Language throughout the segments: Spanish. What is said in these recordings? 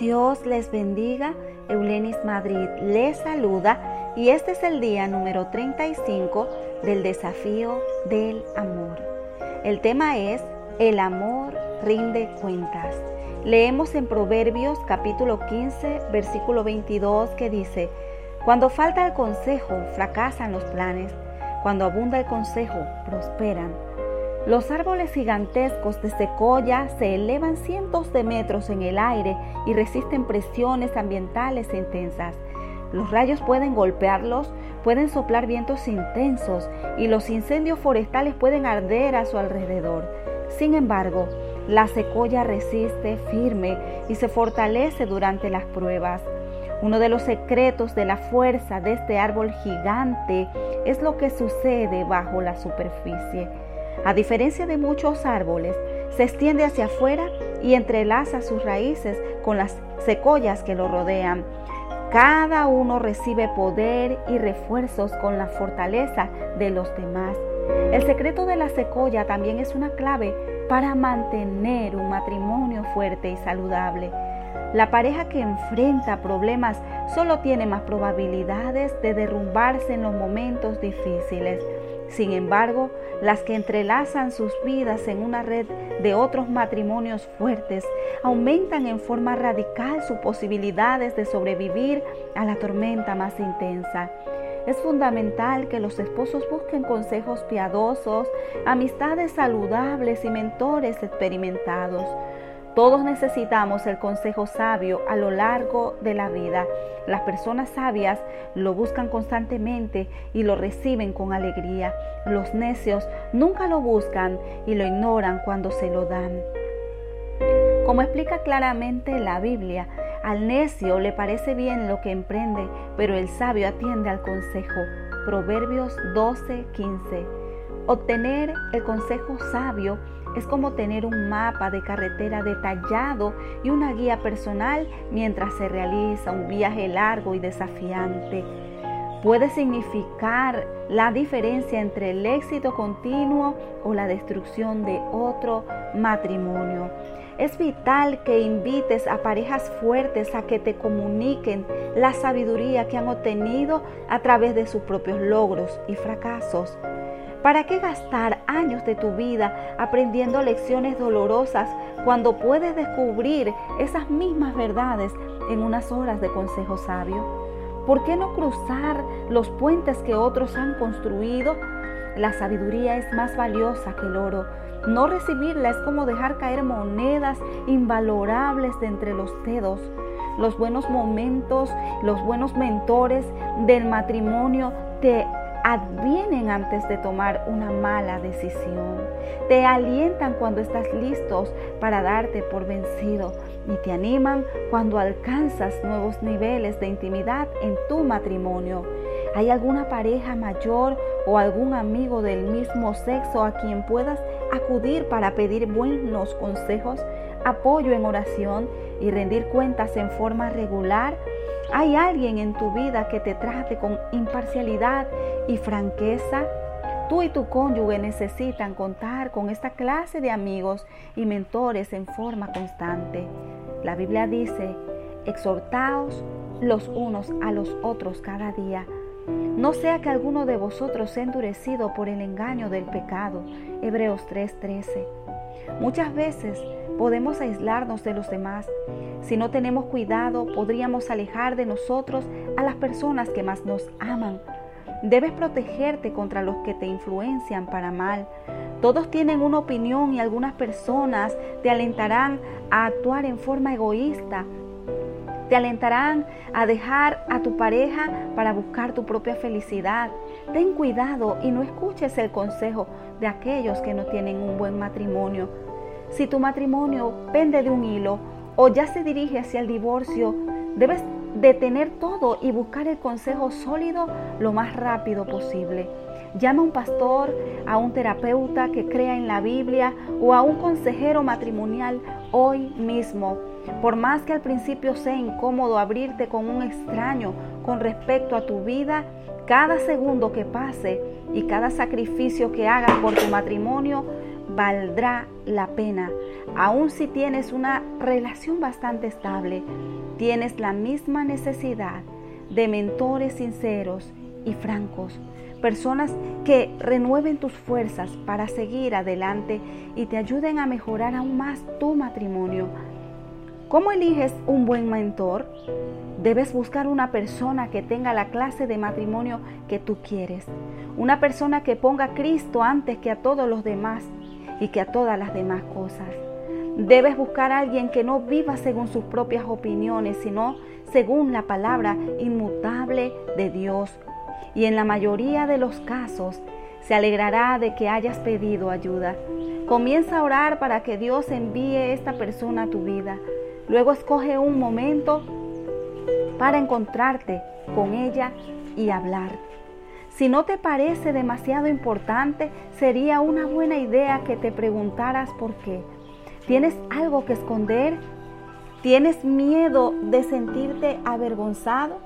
Dios les bendiga. Eulenis Madrid les saluda y este es el día número 35 del desafío del amor. El tema es El amor rinde cuentas. Leemos en Proverbios capítulo 15 versículo 22 que dice, Cuando falta el consejo, fracasan los planes. Cuando abunda el consejo, prosperan. Los árboles gigantescos de secoya se elevan cientos de metros en el aire y resisten presiones ambientales intensas. Los rayos pueden golpearlos, pueden soplar vientos intensos y los incendios forestales pueden arder a su alrededor. Sin embargo, la secoya resiste firme y se fortalece durante las pruebas. Uno de los secretos de la fuerza de este árbol gigante es lo que sucede bajo la superficie. A diferencia de muchos árboles, se extiende hacia afuera y entrelaza sus raíces con las secoyas que lo rodean. Cada uno recibe poder y refuerzos con la fortaleza de los demás. El secreto de la secoya también es una clave para mantener un matrimonio fuerte y saludable. La pareja que enfrenta problemas solo tiene más probabilidades de derrumbarse en los momentos difíciles. Sin embargo, las que entrelazan sus vidas en una red de otros matrimonios fuertes aumentan en forma radical sus posibilidades de sobrevivir a la tormenta más intensa. Es fundamental que los esposos busquen consejos piadosos, amistades saludables y mentores experimentados. Todos necesitamos el consejo sabio a lo largo de la vida. Las personas sabias lo buscan constantemente y lo reciben con alegría. Los necios nunca lo buscan y lo ignoran cuando se lo dan. Como explica claramente la Biblia, al necio le parece bien lo que emprende, pero el sabio atiende al consejo. Proverbios 12:15. Obtener el consejo sabio es como tener un mapa de carretera detallado y una guía personal mientras se realiza un viaje largo y desafiante. Puede significar la diferencia entre el éxito continuo o la destrucción de otro matrimonio. Es vital que invites a parejas fuertes a que te comuniquen la sabiduría que han obtenido a través de sus propios logros y fracasos. ¿Para qué gastar años de tu vida aprendiendo lecciones dolorosas cuando puedes descubrir esas mismas verdades en unas horas de consejo sabio? ¿Por qué no cruzar los puentes que otros han construido? La sabiduría es más valiosa que el oro. No recibirla es como dejar caer monedas invalorables de entre los dedos. Los buenos momentos, los buenos mentores del matrimonio te advienen antes de tomar una mala decisión. Te alientan cuando estás listos para darte por vencido y te animan cuando alcanzas nuevos niveles de intimidad en tu matrimonio. ¿Hay alguna pareja mayor o algún amigo del mismo sexo a quien puedas acudir para pedir buenos consejos, apoyo en oración y rendir cuentas en forma regular? ¿Hay alguien en tu vida que te trate con imparcialidad y franqueza? Tú y tu cónyuge necesitan contar con esta clase de amigos y mentores en forma constante. La Biblia dice, exhortaos los unos a los otros cada día. No sea que alguno de vosotros sea endurecido por el engaño del pecado. Hebreos 3:13. Muchas veces podemos aislarnos de los demás. Si no tenemos cuidado, podríamos alejar de nosotros a las personas que más nos aman. Debes protegerte contra los que te influencian para mal. Todos tienen una opinión y algunas personas te alentarán a actuar en forma egoísta. Te alentarán a dejar a tu pareja para buscar tu propia felicidad. Ten cuidado y no escuches el consejo de aquellos que no tienen un buen matrimonio si tu matrimonio pende de un hilo o ya se dirige hacia el divorcio, debes detener todo y buscar el consejo sólido lo más rápido posible. Llama a un pastor, a un terapeuta que crea en la Biblia o a un consejero matrimonial hoy mismo. Por más que al principio sea incómodo abrirte con un extraño con respecto a tu vida, cada segundo que pase y cada sacrificio que hagas por tu matrimonio valdrá la pena, aun si tienes una relación bastante estable, tienes la misma necesidad de mentores sinceros y francos, personas que renueven tus fuerzas para seguir adelante y te ayuden a mejorar aún más tu matrimonio. ¿Cómo eliges un buen mentor? Debes buscar una persona que tenga la clase de matrimonio que tú quieres, una persona que ponga a Cristo antes que a todos los demás y que a todas las demás cosas. Debes buscar a alguien que no viva según sus propias opiniones, sino según la palabra inmutable de Dios. Y en la mayoría de los casos se alegrará de que hayas pedido ayuda. Comienza a orar para que Dios envíe esta persona a tu vida. Luego escoge un momento para encontrarte con ella y hablar. Si no te parece demasiado importante, sería una buena idea que te preguntaras por qué. ¿Tienes algo que esconder? ¿Tienes miedo de sentirte avergonzado?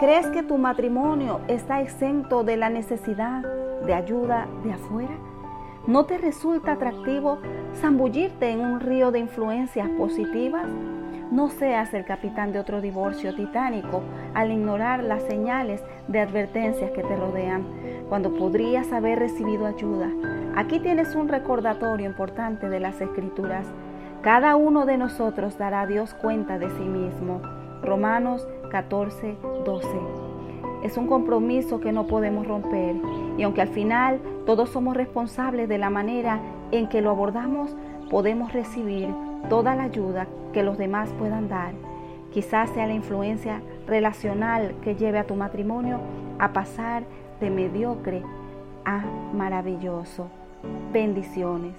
¿Crees que tu matrimonio está exento de la necesidad de ayuda de afuera? ¿No te resulta atractivo zambullirte en un río de influencias positivas? No seas el capitán de otro divorcio titánico al ignorar las señales de advertencias que te rodean, cuando podrías haber recibido ayuda. Aquí tienes un recordatorio importante de las escrituras. Cada uno de nosotros dará a Dios cuenta de sí mismo. Romanos 14, 12. Es un compromiso que no podemos romper y aunque al final todos somos responsables de la manera en que lo abordamos, podemos recibir toda la ayuda que los demás puedan dar. Quizás sea la influencia relacional que lleve a tu matrimonio a pasar de mediocre a maravilloso. Bendiciones.